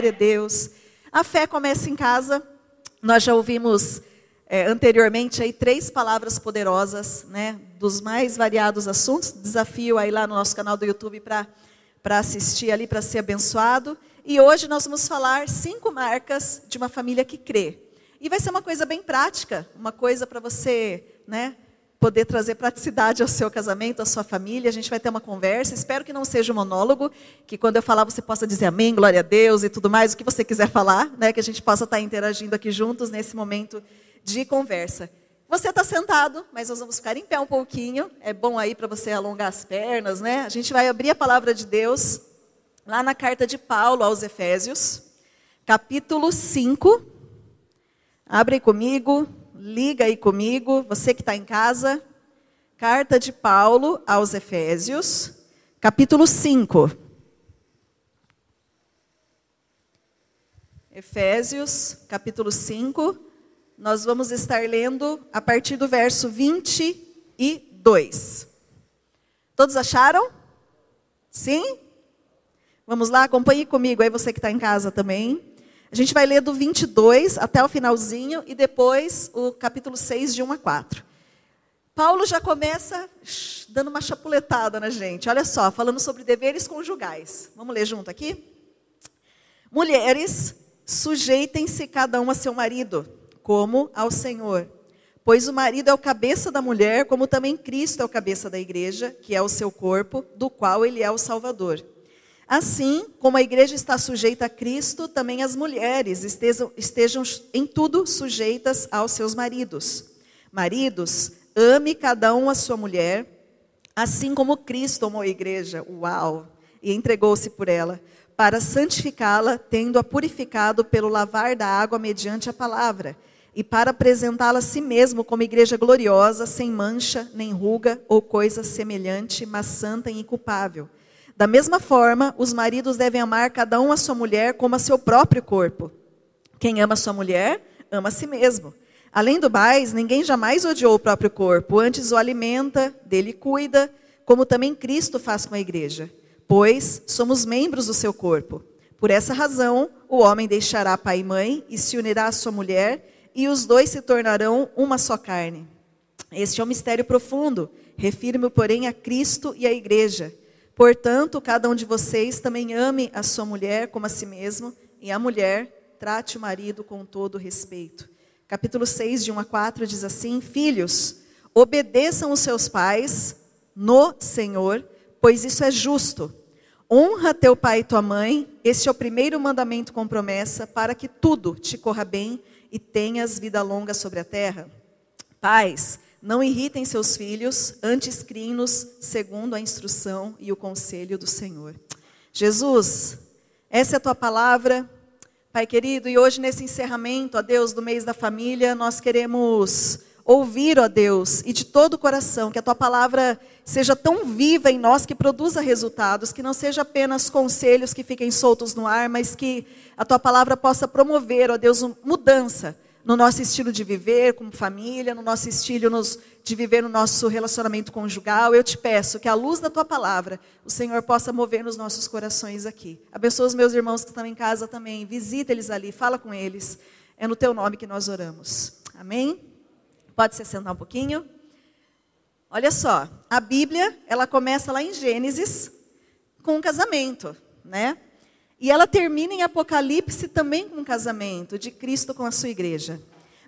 glória a Deus. A fé começa em casa. Nós já ouvimos é, anteriormente aí três palavras poderosas, né, dos mais variados assuntos. Desafio aí lá no nosso canal do YouTube para para assistir ali, para ser abençoado. E hoje nós vamos falar cinco marcas de uma família que crê. E vai ser uma coisa bem prática, uma coisa para você, né, poder trazer praticidade ao seu casamento, à sua família. A gente vai ter uma conversa. Espero que não seja um monólogo, que quando eu falar você possa dizer amém, glória a Deus e tudo mais, o que você quiser falar, né? Que a gente possa estar interagindo aqui juntos nesse momento de conversa. Você está sentado, mas nós vamos ficar em pé um pouquinho. É bom aí para você alongar as pernas, né? A gente vai abrir a palavra de Deus lá na carta de Paulo aos Efésios, capítulo 5. Abre comigo, liga aí comigo, você que está em casa. Carta de Paulo aos Efésios, capítulo 5. Efésios, capítulo 5. Nós vamos estar lendo a partir do verso 22. Todos acharam? Sim? Vamos lá, acompanhe comigo aí, você que está em casa também. A gente vai ler do 22 até o finalzinho e depois o capítulo 6, de 1 a 4. Paulo já começa dando uma chapuletada na gente. Olha só, falando sobre deveres conjugais. Vamos ler junto aqui? Mulheres, sujeitem-se cada um a seu marido, como ao Senhor. Pois o marido é o cabeça da mulher, como também Cristo é o cabeça da igreja, que é o seu corpo, do qual ele é o Salvador. Assim como a igreja está sujeita a Cristo, também as mulheres estejam, estejam em tudo sujeitas aos seus maridos. Maridos, ame cada um a sua mulher, assim como Cristo amou a igreja, uau, e entregou-se por ela, para santificá-la, tendo-a purificado pelo lavar da água mediante a palavra, e para apresentá-la a si mesmo como igreja gloriosa, sem mancha, nem ruga ou coisa semelhante, mas santa e inculpável. Da mesma forma, os maridos devem amar cada um a sua mulher como a seu próprio corpo. Quem ama sua mulher, ama a si mesmo. Além do mais, ninguém jamais odiou o próprio corpo, antes o alimenta, dele cuida, como também Cristo faz com a igreja. Pois somos membros do seu corpo. Por essa razão, o homem deixará pai e mãe e se unirá à sua mulher, e os dois se tornarão uma só carne. Este é um mistério profundo. Refiro-me, porém, a Cristo e à igreja. Portanto, cada um de vocês também ame a sua mulher como a si mesmo, e a mulher trate o marido com todo respeito. Capítulo 6, de 1 a 4 diz assim: Filhos, obedeçam os seus pais no Senhor, pois isso é justo. Honra teu pai e tua mãe, este é o primeiro mandamento com promessa, para que tudo te corra bem e tenhas vida longa sobre a terra. Pais, não irritem seus filhos, antes criem-nos segundo a instrução e o conselho do Senhor. Jesus, essa é a tua palavra, Pai querido, e hoje nesse encerramento, a Deus, do mês da família, nós queremos ouvir, ó Deus, e de todo o coração, que a tua palavra seja tão viva em nós que produza resultados, que não seja apenas conselhos que fiquem soltos no ar, mas que a tua palavra possa promover, ó Deus, mudança no nosso estilo de viver como família, no nosso estilo nos, de viver no nosso relacionamento conjugal. Eu te peço que a luz da tua palavra, o Senhor possa mover nos nossos corações aqui. Abençoa os meus irmãos que estão em casa também. Visita eles ali, fala com eles. É no teu nome que nós oramos. Amém? Pode se sentar um pouquinho. Olha só, a Bíblia, ela começa lá em Gênesis com um casamento, né? E ela termina em Apocalipse também com um casamento de Cristo com a sua igreja.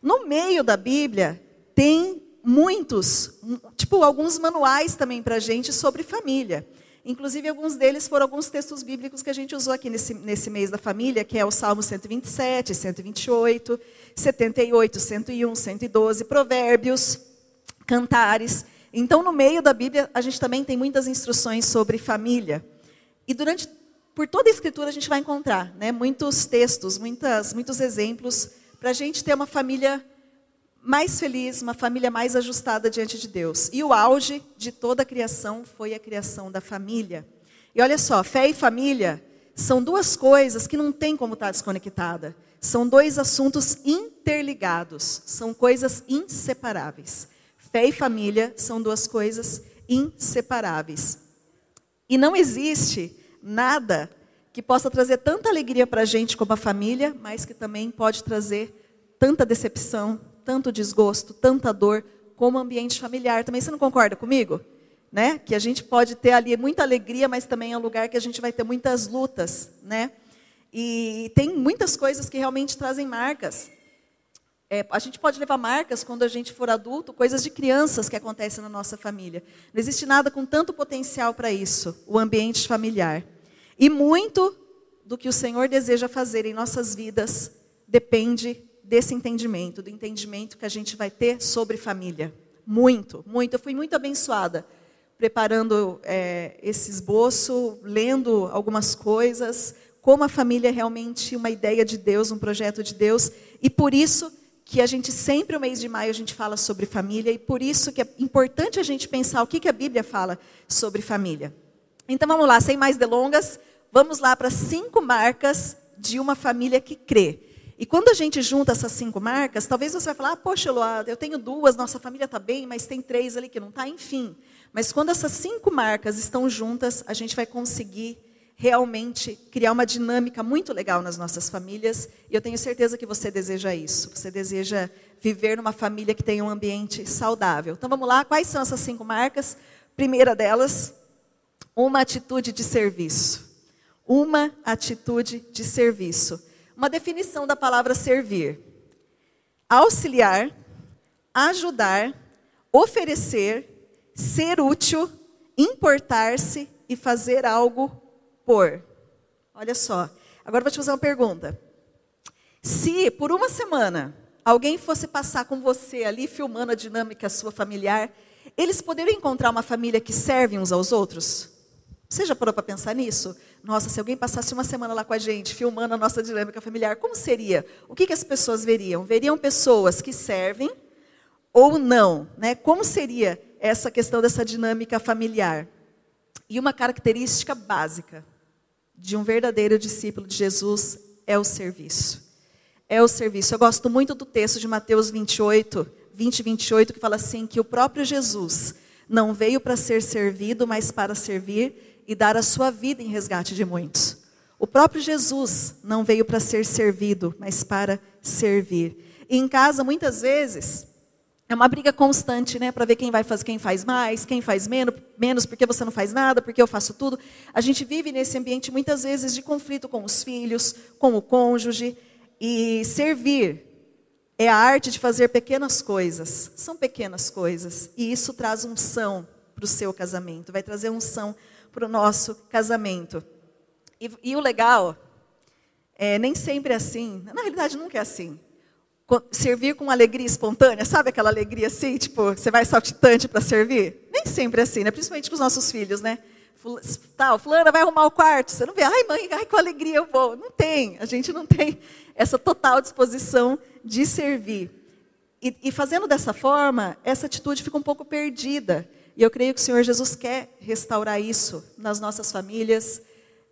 No meio da Bíblia tem muitos, tipo alguns manuais também para a gente sobre família. Inclusive, alguns deles foram alguns textos bíblicos que a gente usou aqui nesse, nesse mês da família, que é o Salmo 127, 128, 78, 101, 112, Provérbios, Cantares. Então, no meio da Bíblia, a gente também tem muitas instruções sobre família. E durante por toda a Escritura a gente vai encontrar né, muitos textos, muitas, muitos exemplos para a gente ter uma família mais feliz, uma família mais ajustada diante de Deus. E o auge de toda a criação foi a criação da família. E olha só, fé e família são duas coisas que não tem como estar desconectada. São dois assuntos interligados, são coisas inseparáveis. Fé e família são duas coisas inseparáveis. E não existe nada que possa trazer tanta alegria para a gente como a família, mas que também pode trazer tanta decepção, tanto desgosto, tanta dor, como ambiente familiar. Também você não concorda comigo? Né? Que a gente pode ter ali muita alegria, mas também é um lugar que a gente vai ter muitas lutas, né? E tem muitas coisas que realmente trazem marcas. É, a gente pode levar marcas quando a gente for adulto, coisas de crianças que acontecem na nossa família. Não existe nada com tanto potencial para isso, o ambiente familiar. E muito do que o Senhor deseja fazer em nossas vidas depende desse entendimento, do entendimento que a gente vai ter sobre família. Muito, muito. Eu fui muito abençoada preparando é, esse esboço, lendo algumas coisas, como a família é realmente uma ideia de Deus, um projeto de Deus, e por isso que a gente sempre, o mês de maio, a gente fala sobre família, e por isso que é importante a gente pensar o que, que a Bíblia fala sobre família. Então vamos lá, sem mais delongas, vamos lá para cinco marcas de uma família que crê. E quando a gente junta essas cinco marcas, talvez você vai falar, ah, poxa, Eloá, eu tenho duas, nossa família está bem, mas tem três ali que não está, enfim. Mas quando essas cinco marcas estão juntas, a gente vai conseguir realmente criar uma dinâmica muito legal nas nossas famílias. E eu tenho certeza que você deseja isso. Você deseja viver numa família que tenha um ambiente saudável. Então vamos lá, quais são essas cinco marcas? Primeira delas, uma atitude de serviço. Uma atitude de serviço. Uma definição da palavra servir: auxiliar, ajudar, oferecer, ser útil, importar-se e fazer algo por. Olha só. Agora vou te fazer uma pergunta. Se por uma semana alguém fosse passar com você ali filmando a dinâmica sua familiar, eles poderiam encontrar uma família que serve uns aos outros? Você já parou para pensar nisso? Nossa, se alguém passasse uma semana lá com a gente, filmando a nossa dinâmica familiar, como seria? O que, que as pessoas veriam? Veriam pessoas que servem ou não? Né? Como seria essa questão dessa dinâmica familiar? E uma característica básica de um verdadeiro discípulo de Jesus é o serviço. É o serviço. Eu gosto muito do texto de Mateus 28, 20 e 28, que fala assim: que o próprio Jesus não veio para ser servido, mas para servir e dar a sua vida em resgate de muitos. O próprio Jesus não veio para ser servido, mas para servir. E em casa, muitas vezes, é uma briga constante, né, para ver quem vai fazer, quem faz mais, quem faz menos, menos porque você não faz nada, porque eu faço tudo. A gente vive nesse ambiente muitas vezes de conflito com os filhos, com o cônjuge, e servir é a arte de fazer pequenas coisas. São pequenas coisas, e isso traz unção para o seu casamento, vai trazer unção para o nosso casamento. E, e o legal é nem sempre é assim. Na realidade, nunca é assim servir com alegria espontânea, sabe aquela alegria assim, tipo, você vai saltitante para servir? Nem sempre é assim, né? Principalmente com os nossos filhos, né? Tal, fulana vai arrumar o quarto, você não vê, ai mãe, ai com alegria eu vou. Não tem, a gente não tem essa total disposição de servir. E, e fazendo dessa forma, essa atitude fica um pouco perdida. E eu creio que o Senhor Jesus quer restaurar isso nas nossas famílias,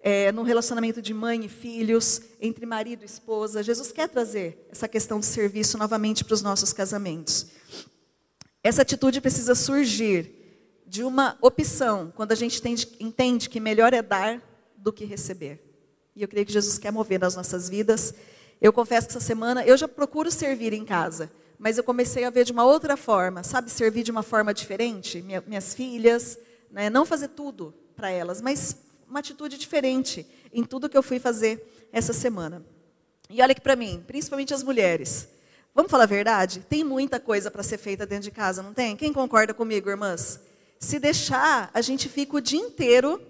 é, no relacionamento de mãe e filhos, entre marido e esposa. Jesus quer trazer essa questão de serviço novamente para os nossos casamentos. Essa atitude precisa surgir de uma opção, quando a gente entende, entende que melhor é dar do que receber. E eu creio que Jesus quer mover nas nossas vidas. Eu confesso que essa semana eu já procuro servir em casa, mas eu comecei a ver de uma outra forma, sabe, servir de uma forma diferente. Minha, minhas filhas, né, não fazer tudo para elas, mas uma atitude diferente em tudo que eu fui fazer essa semana. E olha aqui para mim, principalmente as mulheres. Vamos falar a verdade? Tem muita coisa para ser feita dentro de casa, não tem? Quem concorda comigo, irmãs? Se deixar, a gente fica o dia inteiro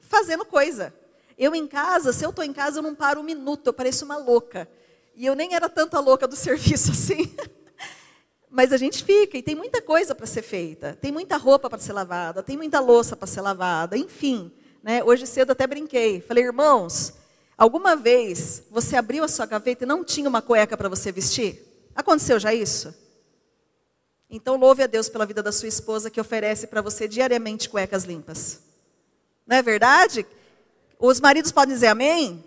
fazendo coisa. Eu em casa, se eu estou em casa, eu não paro um minuto, eu pareço uma louca. E eu nem era tanta louca do serviço assim. Mas a gente fica, e tem muita coisa para ser feita. Tem muita roupa para ser lavada, tem muita louça para ser lavada, enfim. Né? Hoje cedo até brinquei. Falei, irmãos, alguma vez você abriu a sua gaveta e não tinha uma cueca para você vestir? Aconteceu já isso? Então louve a Deus pela vida da sua esposa que oferece para você diariamente cuecas limpas. Não é verdade? Os maridos podem dizer amém?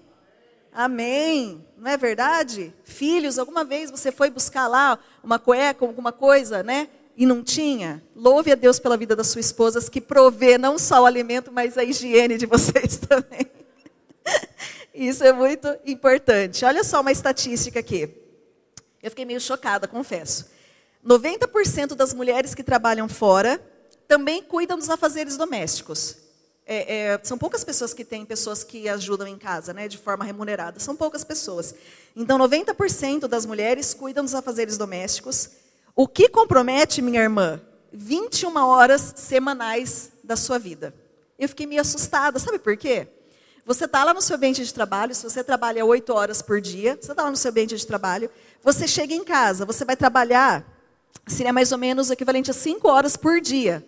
Amém. Não é verdade? Filhos, alguma vez você foi buscar lá uma cueca, alguma coisa, né? E não tinha, louve a Deus pela vida das suas esposas que provê não só o alimento, mas a higiene de vocês também. Isso é muito importante. Olha só uma estatística aqui. Eu fiquei meio chocada, confesso. 90% das mulheres que trabalham fora também cuidam dos afazeres domésticos. É, é, são poucas pessoas que têm pessoas que ajudam em casa, né, de forma remunerada. São poucas pessoas. Então, 90% das mulheres cuidam dos afazeres domésticos. O que compromete, minha irmã? 21 horas semanais da sua vida. Eu fiquei meio assustada, sabe por quê? Você está lá no seu ambiente de trabalho, se você trabalha 8 horas por dia, você está lá no seu ambiente de trabalho, você chega em casa, você vai trabalhar, seria mais ou menos o equivalente a 5 horas por dia.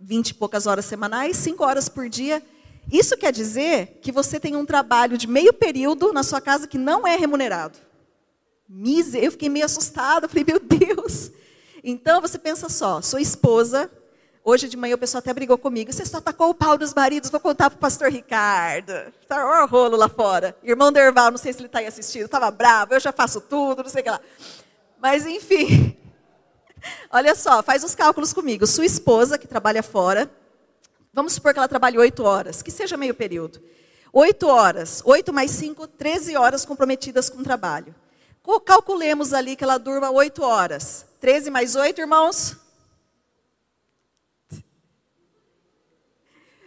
20 e poucas horas semanais, 5 horas por dia. Isso quer dizer que você tem um trabalho de meio período na sua casa que não é remunerado. Eu fiquei meio assustada, falei, meu Deus. Então você pensa só, sua esposa, hoje de manhã o pessoal até brigou comigo, você só tacou o pau dos maridos, vou contar para o pastor Ricardo. Está o rolo lá fora. Irmão Derval, não sei se ele está aí assistindo, estava bravo, eu já faço tudo, não sei o que lá. Mas enfim, olha só, faz os cálculos comigo. Sua esposa, que trabalha fora, vamos supor que ela trabalhe oito horas, que seja meio período. Oito horas, oito mais cinco, treze horas comprometidas com o trabalho. Calculemos ali que ela durma oito horas. 13 mais 8, irmãos?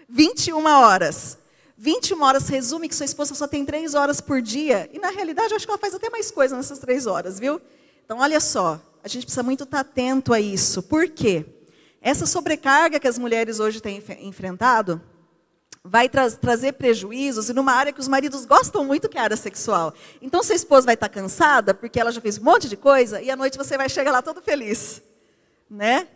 21 horas. 21 horas resume que sua esposa só tem 3 horas por dia. E na realidade, eu acho que ela faz até mais coisa nessas 3 horas, viu? Então, olha só. A gente precisa muito estar atento a isso. Por quê? Essa sobrecarga que as mulheres hoje têm enfrentado vai tra trazer prejuízos e numa área que os maridos gostam muito, que é a área sexual. Então, sua esposa vai estar cansada, porque ela já fez um monte de coisa, e à noite você vai chegar lá todo feliz. Né?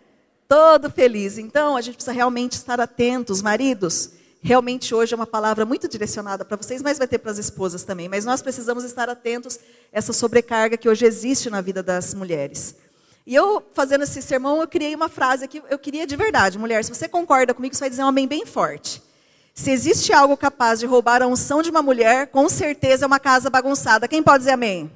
Todo feliz. Então, a gente precisa realmente estar atentos, maridos. Realmente hoje é uma palavra muito direcionada para vocês, mas vai ter para as esposas também. Mas nós precisamos estar atentos a essa sobrecarga que hoje existe na vida das mulheres. E eu, fazendo esse sermão, eu criei uma frase que eu queria de verdade. Mulher, se você concorda comigo, você vai dizer um amém bem forte. Se existe algo capaz de roubar a unção de uma mulher, com certeza é uma casa bagunçada. Quem pode dizer amém?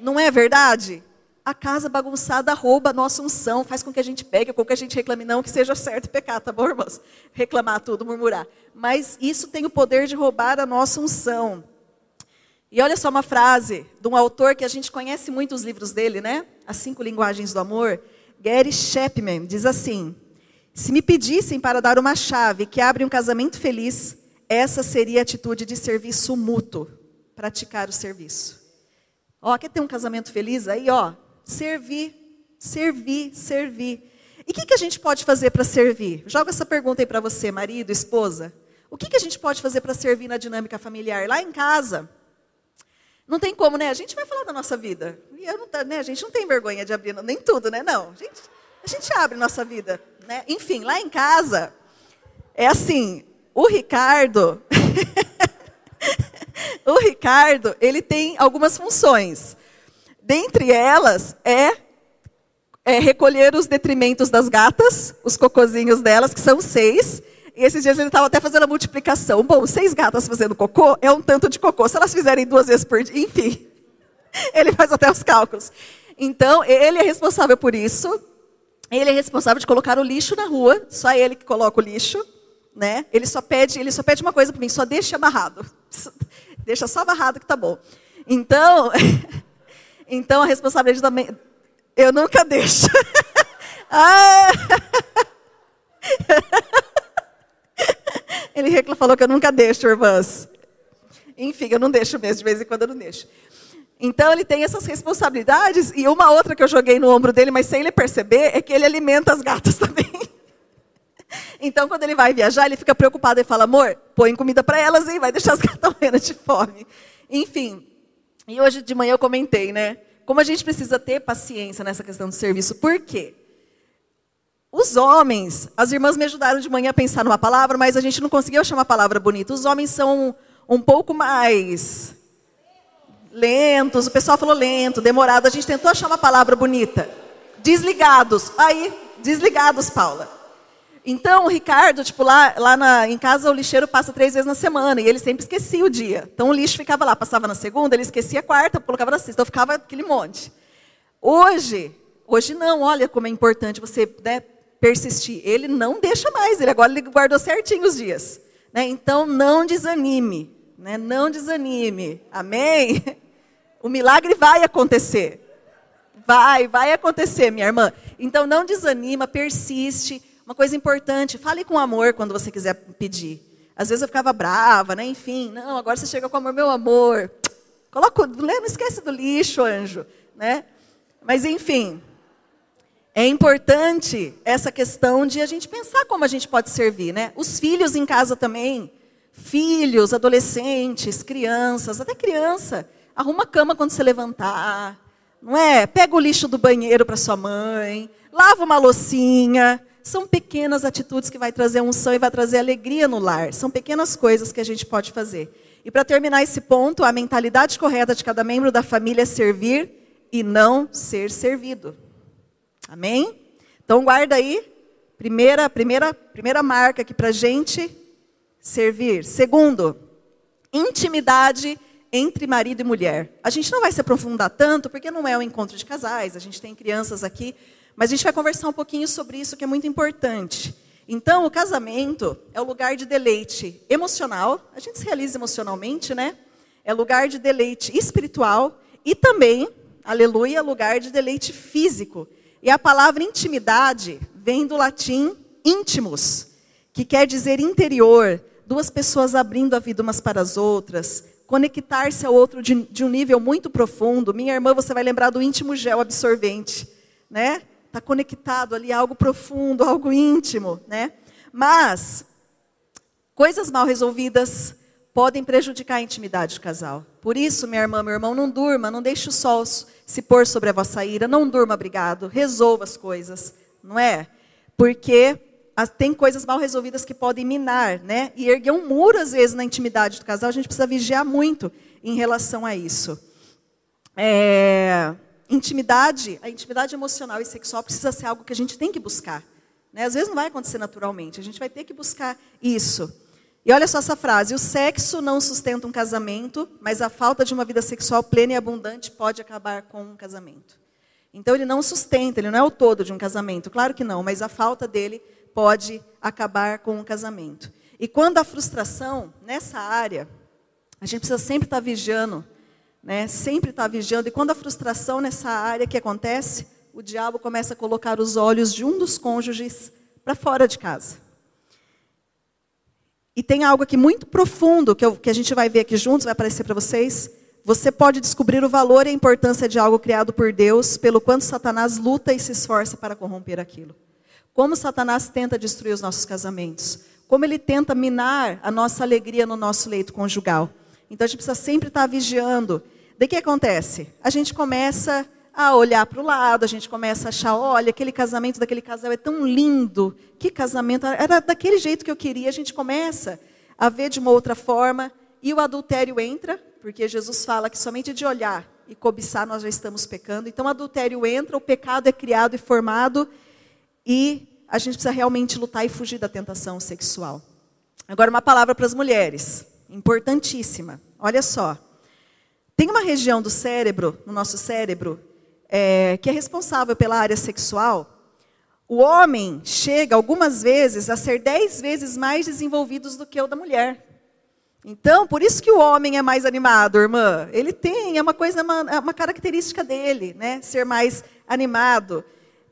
Não é verdade? A casa bagunçada rouba a nossa unção, faz com que a gente pegue, com que a gente reclame, não que seja certo pecar, tá bom, irmãos? Reclamar tudo, murmurar. Mas isso tem o poder de roubar a nossa unção. E olha só uma frase de um autor que a gente conhece muito os livros dele, né? As Cinco Linguagens do Amor. Gary Chapman diz assim: se me pedissem para dar uma chave que abre um casamento feliz, essa seria a atitude de serviço mútuo, praticar o serviço. Ó, quer ter um casamento feliz aí, ó? Servir, servir, servir. E o que, que a gente pode fazer para servir? Joga essa pergunta aí para você, marido, esposa. O que, que a gente pode fazer para servir na dinâmica familiar? Lá em casa, não tem como, né? A gente vai falar da nossa vida. E eu não, né? A gente não tem vergonha de abrir, nem tudo, né? Não. A gente, a gente abre nossa vida. Né? Enfim, lá em casa, é assim, o Ricardo, o Ricardo, ele tem algumas funções. Dentre elas é, é, recolher os detrimentos das gatas, os cocozinhos delas, que são seis. E esses dias ele estava até fazendo a multiplicação. Bom, seis gatas fazendo cocô é um tanto de cocô. Se elas fizerem duas vezes por dia, enfim. Ele faz até os cálculos. Então, ele é responsável por isso. Ele é responsável de colocar o lixo na rua, só ele que coloca o lixo, né? Ele só pede, ele só pede uma coisa para mim, só deixa amarrado. Deixa só amarrado que tá bom. Então, então a responsabilidade também eu nunca deixo. ah! Ele falou que eu nunca deixo, irmãs. Enfim, eu não deixo mesmo, de vez em quando eu não deixo. Então ele tem essas responsabilidades e uma outra que eu joguei no ombro dele, mas sem ele perceber, é que ele alimenta as gatas também. Então quando ele vai viajar, ele fica preocupado e fala: "Amor, põe comida para elas e vai deixar as gatas morrendo de fome". Enfim. E hoje de manhã eu comentei, né? Como a gente precisa ter paciência nessa questão do serviço. Por quê? Os homens, as irmãs me ajudaram de manhã a pensar numa palavra, mas a gente não conseguiu achar uma palavra bonita. Os homens são um pouco mais lentos, o pessoal falou lento, demorado. A gente tentou achar uma palavra bonita. Desligados. Aí, desligados, Paula. Então, o Ricardo, tipo, lá, lá na, em casa o lixeiro passa três vezes na semana e ele sempre esquecia o dia. Então, o lixo ficava lá, passava na segunda, ele esquecia a quarta, colocava na sexta, então ficava aquele monte. Hoje, hoje não, olha como é importante você né, persistir. Ele não deixa mais, ele agora ele guardou certinho os dias. Né? Então, não desanime. né? Não desanime. Amém? O milagre vai acontecer. Vai, vai acontecer, minha irmã. Então não desanima, persiste. Uma coisa importante, fale com amor quando você quiser pedir. Às vezes eu ficava brava, né? Enfim, não, agora você chega com amor, meu amor. Coloca, não esquece do lixo, anjo, né? Mas enfim, é importante essa questão de a gente pensar como a gente pode servir, né? Os filhos em casa também, filhos, adolescentes, crianças, até criança, arruma a cama quando você levantar, não é? Pega o lixo do banheiro para sua mãe, lava uma loucinha. São pequenas atitudes que vai trazer unção e vai trazer alegria no lar. São pequenas coisas que a gente pode fazer. E para terminar esse ponto, a mentalidade correta de cada membro da família é servir e não ser servido. Amém? Então guarda aí, primeira, primeira, primeira marca aqui para gente servir. Segundo, intimidade entre marido e mulher. A gente não vai se aprofundar tanto, porque não é um encontro de casais, a gente tem crianças aqui, mas a gente vai conversar um pouquinho sobre isso que é muito importante. Então, o casamento é o lugar de deleite emocional, a gente se realiza emocionalmente, né? É lugar de deleite espiritual e também, aleluia, lugar de deleite físico. E a palavra intimidade vem do latim íntimos, que quer dizer interior, duas pessoas abrindo a vida umas para as outras, conectar-se ao outro de, de, um nível muito profundo. Minha irmã, você vai lembrar do íntimo gel absorvente, né? Está conectado ali a algo profundo, algo íntimo, né? Mas coisas mal resolvidas podem prejudicar a intimidade do casal. Por isso, minha irmã, meu irmão, não durma, não deixe o sol se pôr sobre a vossa ira, não durma, obrigado, resolva as coisas, não é? Porque tem coisas mal resolvidas que podem minar, né? E erguer um muro, às vezes, na intimidade do casal, a gente precisa vigiar muito em relação a isso. É, intimidade, a intimidade emocional e sexual precisa ser algo que a gente tem que buscar. Né? Às vezes não vai acontecer naturalmente, a gente vai ter que buscar isso. E olha só essa frase: o sexo não sustenta um casamento, mas a falta de uma vida sexual plena e abundante pode acabar com um casamento. Então ele não sustenta, ele não é o todo de um casamento, claro que não, mas a falta dele pode acabar com um casamento. E quando a frustração nessa área, a gente precisa sempre estar vigiando, né? Sempre estar vigiando. E quando a frustração nessa área que acontece, o diabo começa a colocar os olhos de um dos cônjuges para fora de casa. E tem algo aqui muito profundo que, eu, que a gente vai ver aqui juntos, vai aparecer para vocês. Você pode descobrir o valor e a importância de algo criado por Deus, pelo quanto Satanás luta e se esforça para corromper aquilo. Como Satanás tenta destruir os nossos casamentos. Como ele tenta minar a nossa alegria no nosso leito conjugal. Então a gente precisa sempre estar vigiando. O que acontece? A gente começa a olhar para o lado, a gente começa a achar, olha, aquele casamento daquele casal é tão lindo, que casamento, era daquele jeito que eu queria, a gente começa a ver de uma outra forma, e o adultério entra, porque Jesus fala que somente de olhar e cobiçar nós já estamos pecando, então o adultério entra, o pecado é criado e formado, e a gente precisa realmente lutar e fugir da tentação sexual. Agora uma palavra para as mulheres, importantíssima, olha só, tem uma região do cérebro, no nosso cérebro, é, que é responsável pela área sexual, o homem chega algumas vezes a ser dez vezes mais desenvolvido do que o da mulher. Então, por isso que o homem é mais animado, irmã. Ele tem, é uma coisa, uma, é uma característica dele, né? Ser mais animado.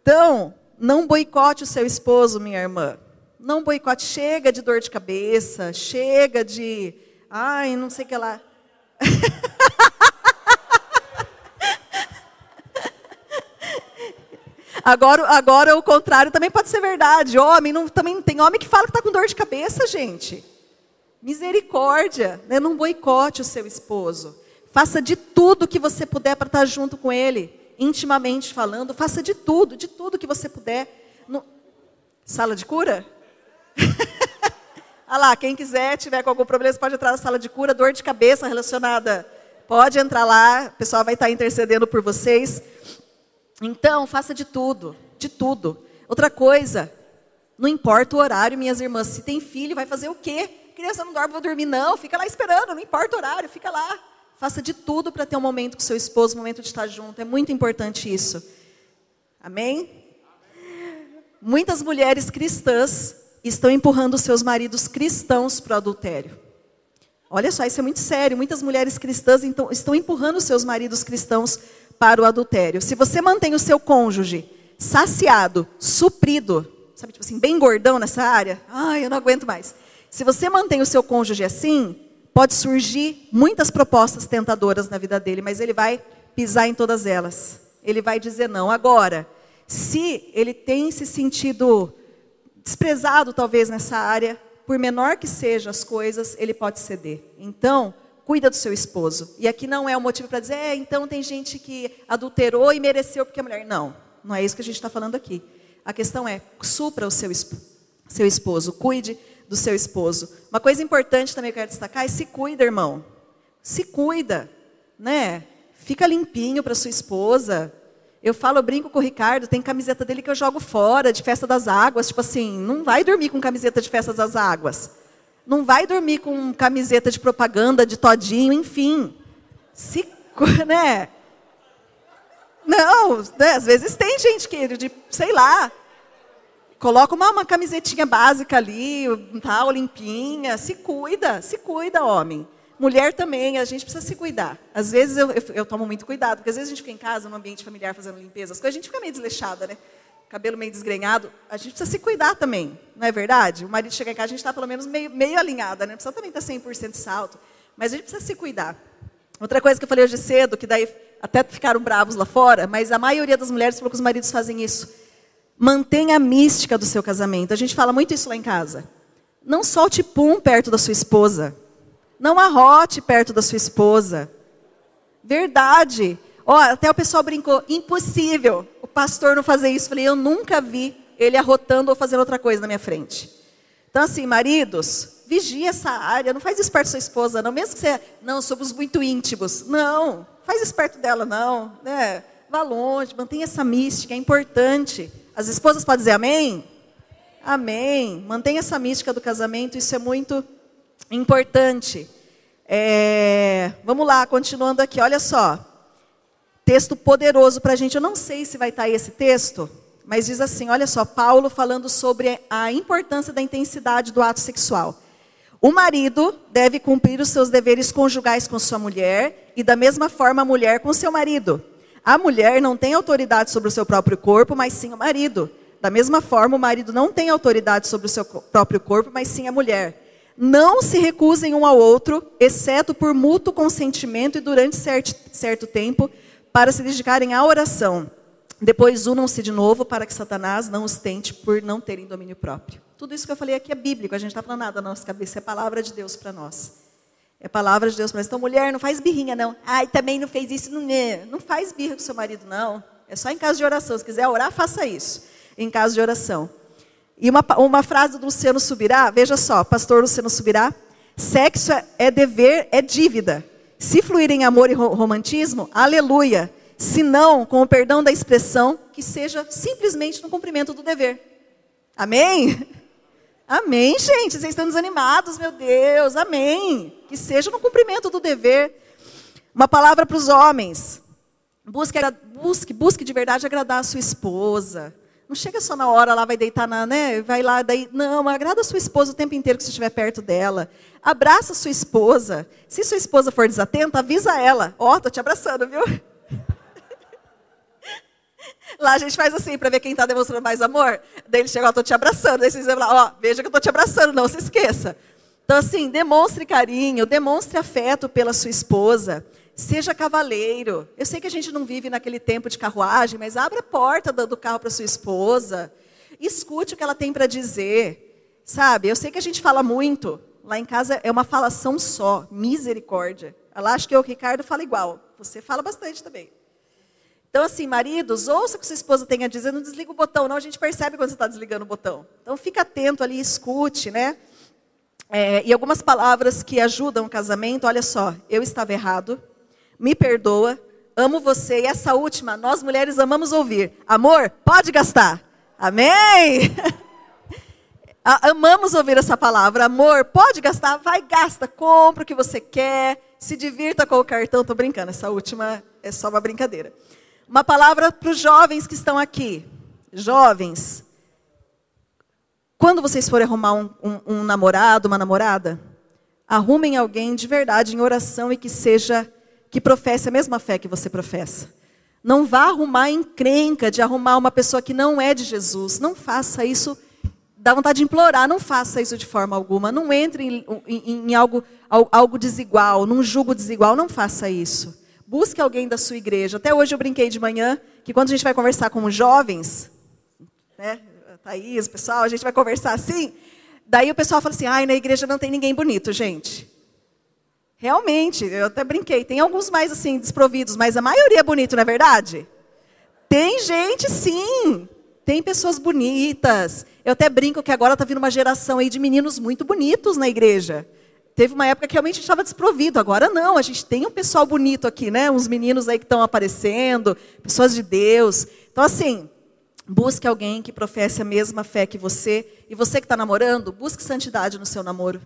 Então, não boicote o seu esposo, minha irmã. Não boicote. Chega de dor de cabeça, chega de, ai, não sei o que lá. Agora, agora o contrário também pode ser verdade. Homem, não, também tem homem que fala que está com dor de cabeça, gente. Misericórdia, né? não boicote o seu esposo. Faça de tudo que você puder para estar junto com ele, intimamente falando. Faça de tudo, de tudo que você puder. No... Sala de cura? ah lá, quem quiser, tiver com algum problema, pode entrar na sala de cura, dor de cabeça relacionada. Pode entrar lá, o pessoal vai estar intercedendo por vocês. Então, faça de tudo, de tudo. Outra coisa, não importa o horário, minhas irmãs, se tem filho, vai fazer o quê? Criança não dorme, vou dormir, não, fica lá esperando, não importa o horário, fica lá. Faça de tudo para ter um momento com seu esposo, um momento de estar junto, é muito importante isso. Amém? Muitas mulheres cristãs estão empurrando seus maridos cristãos para o adultério. Olha só, isso é muito sério. Muitas mulheres cristãs então, estão empurrando seus maridos cristãos para o adultério. Se você mantém o seu cônjuge saciado, suprido, sabe, tipo assim, bem gordão nessa área, ai, eu não aguento mais. Se você mantém o seu cônjuge assim, pode surgir muitas propostas tentadoras na vida dele, mas ele vai pisar em todas elas. Ele vai dizer não. Agora, se ele tem se sentido desprezado, talvez, nessa área, por menor que sejam as coisas, ele pode ceder. Então, cuida do seu esposo. E aqui não é o um motivo para dizer, é, então tem gente que adulterou e mereceu porque é mulher. Não, não é isso que a gente está falando aqui. A questão é, supra o seu, seu esposo, cuide do seu esposo. Uma coisa importante também que eu quero destacar é se cuida, irmão. Se cuida, né? Fica limpinho para sua esposa. Eu falo, eu brinco com o Ricardo, tem camiseta dele que eu jogo fora, de festa das águas. Tipo assim, não vai dormir com camiseta de festa das águas. Não vai dormir com camiseta de propaganda, de todinho, enfim. Se, né? Não, né? às vezes tem gente que, de, sei lá, coloca uma, uma camisetinha básica ali, tal, limpinha. Se cuida, se cuida, homem. Mulher também, a gente precisa se cuidar. Às vezes eu, eu, eu, tomo muito cuidado, porque às vezes a gente fica em casa, no ambiente familiar, fazendo limpeza, as coisas, a gente fica meio desleixada, né? Cabelo meio desgrenhado. A gente precisa se cuidar também, não é verdade? O marido chega em casa, a gente está pelo menos meio, meio alinhada, né? Não precisa também estar 100% salto, mas a gente precisa se cuidar. Outra coisa que eu falei hoje cedo, que daí até ficaram bravos lá fora, mas a maioria das mulheres falou que os maridos fazem isso. Mantenha a mística do seu casamento. A gente fala muito isso lá em casa. Não solte pum perto da sua esposa. Não arrote perto da sua esposa. Verdade. Ó, até o pessoal brincou, impossível o pastor não fazer isso. Falei, eu nunca vi ele arrotando ou fazendo outra coisa na minha frente. Então, assim, maridos, vigie essa área, não faz isso perto da sua esposa, não. Mesmo que você, não, somos muito íntimos. Não, faz isso perto dela, não. Né? Vá longe, mantenha essa mística, é importante. As esposas podem dizer amém? Amém. Mantenha essa mística do casamento, isso é muito importante. É, vamos lá, continuando aqui, olha só. Texto poderoso para a gente. Eu não sei se vai estar tá esse texto, mas diz assim: olha só, Paulo falando sobre a importância da intensidade do ato sexual. O marido deve cumprir os seus deveres conjugais com sua mulher e, da mesma forma, a mulher com seu marido. A mulher não tem autoridade sobre o seu próprio corpo, mas sim o marido. Da mesma forma, o marido não tem autoridade sobre o seu próprio corpo, mas sim a mulher. Não se recusem um ao outro, exceto por mútuo consentimento e durante certo, certo tempo, para se dedicarem à oração. Depois unam-se de novo para que Satanás não os tente por não terem domínio próprio. Tudo isso que eu falei aqui é bíblico, a gente está falando nada na nossa cabeça, é palavra de Deus para nós. É palavra de Deus nós. Então, mulher, não faz birrinha, não. Ai, também não fez isso, não, é. não faz birra com seu marido, não. É só em caso de oração. Se quiser orar, faça isso. Em caso de oração. E uma, uma frase do Luciano Subirá, veja só, pastor Luciano Subirá, sexo é dever, é dívida. Se fluir em amor e romantismo, aleluia. Se não, com o perdão da expressão, que seja simplesmente no cumprimento do dever. Amém? Amém, gente. Vocês estão desanimados, meu Deus. Amém. Que seja no cumprimento do dever. Uma palavra para os homens. Busque, busque, busque de verdade agradar a sua esposa. Não chega só na hora lá, vai deitar na, né? Vai lá, daí. Não, agrada a sua esposa o tempo inteiro que você estiver perto dela. Abraça a sua esposa. Se sua esposa for desatenta, avisa ela. Ó, oh, tô te abraçando, viu? Lá a gente faz assim, para ver quem está demonstrando mais amor. Daí ele chega, ó, tô te abraçando. Daí vocês lá, ó, veja que eu tô te abraçando, não se esqueça. Então, assim, demonstre carinho, demonstre afeto pela sua esposa. Seja cavaleiro. Eu sei que a gente não vive naquele tempo de carruagem, mas abra a porta do carro para sua esposa. Escute o que ela tem para dizer. Sabe? Eu sei que a gente fala muito. Lá em casa é uma falação só. Misericórdia. Lá acho que o Ricardo fala igual. Você fala bastante também. Então, assim, maridos, ouça o que sua esposa tem a dizer, não desliga o botão, não. A gente percebe quando você está desligando o botão. Então, fica atento ali, escute, né? É, e algumas palavras que ajudam o casamento, olha só, eu estava errado, me perdoa, amo você. E essa última, nós mulheres amamos ouvir. Amor, pode gastar. Amém? Amamos ouvir essa palavra. Amor, pode gastar? Vai, gasta. Compra o que você quer. Se divirta com o cartão. Estou brincando, essa última é só uma brincadeira. Uma palavra para os jovens que estão aqui. Jovens, quando vocês forem arrumar um, um, um namorado, uma namorada, Arrumem alguém de verdade em oração e que seja, que professe a mesma fé que você professa. Não vá arrumar encrenca de arrumar uma pessoa que não é de Jesus. Não faça isso. Dá vontade de implorar, não faça isso de forma alguma. Não entre em, em, em algo, algo desigual, num jugo desigual. Não faça isso. Busque alguém da sua igreja. Até hoje eu brinquei de manhã que quando a gente vai conversar com os jovens, né, Thaís, pessoal, a gente vai conversar assim. Daí o pessoal fala assim: ai, na igreja não tem ninguém bonito, gente. Realmente, eu até brinquei. Tem alguns mais assim, desprovidos, mas a maioria é bonito, não é verdade? Tem gente, sim. Tem pessoas bonitas. Eu até brinco que agora está vindo uma geração aí de meninos muito bonitos na igreja. Teve uma época que realmente estava desprovido, agora não. A gente tem um pessoal bonito aqui, né? Uns meninos aí que estão aparecendo, pessoas de Deus. Então, assim, busque alguém que professe a mesma fé que você. E você que está namorando, busque santidade no seu namoro.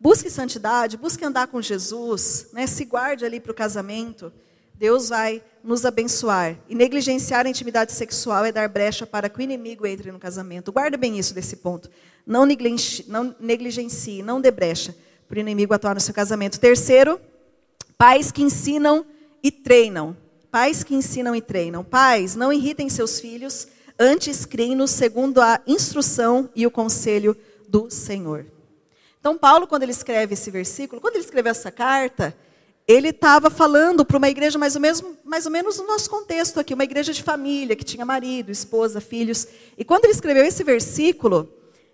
Busque santidade, busque andar com Jesus, né? se guarde ali para o casamento. Deus vai nos abençoar. E negligenciar a intimidade sexual é dar brecha para que o inimigo entre no casamento. Guarde bem isso desse ponto. Não negligencie, não, negligencie, não dê brecha para o inimigo atuar no seu casamento. Terceiro, pais que ensinam e treinam. Pais que ensinam e treinam. Pais, não irritem seus filhos, antes criem-nos segundo a instrução e o conselho do Senhor. Então, Paulo, quando ele escreve esse versículo, quando ele escreveu essa carta, ele estava falando para uma igreja mais ou, menos, mais ou menos no nosso contexto aqui, uma igreja de família, que tinha marido, esposa, filhos. E quando ele escreveu esse versículo,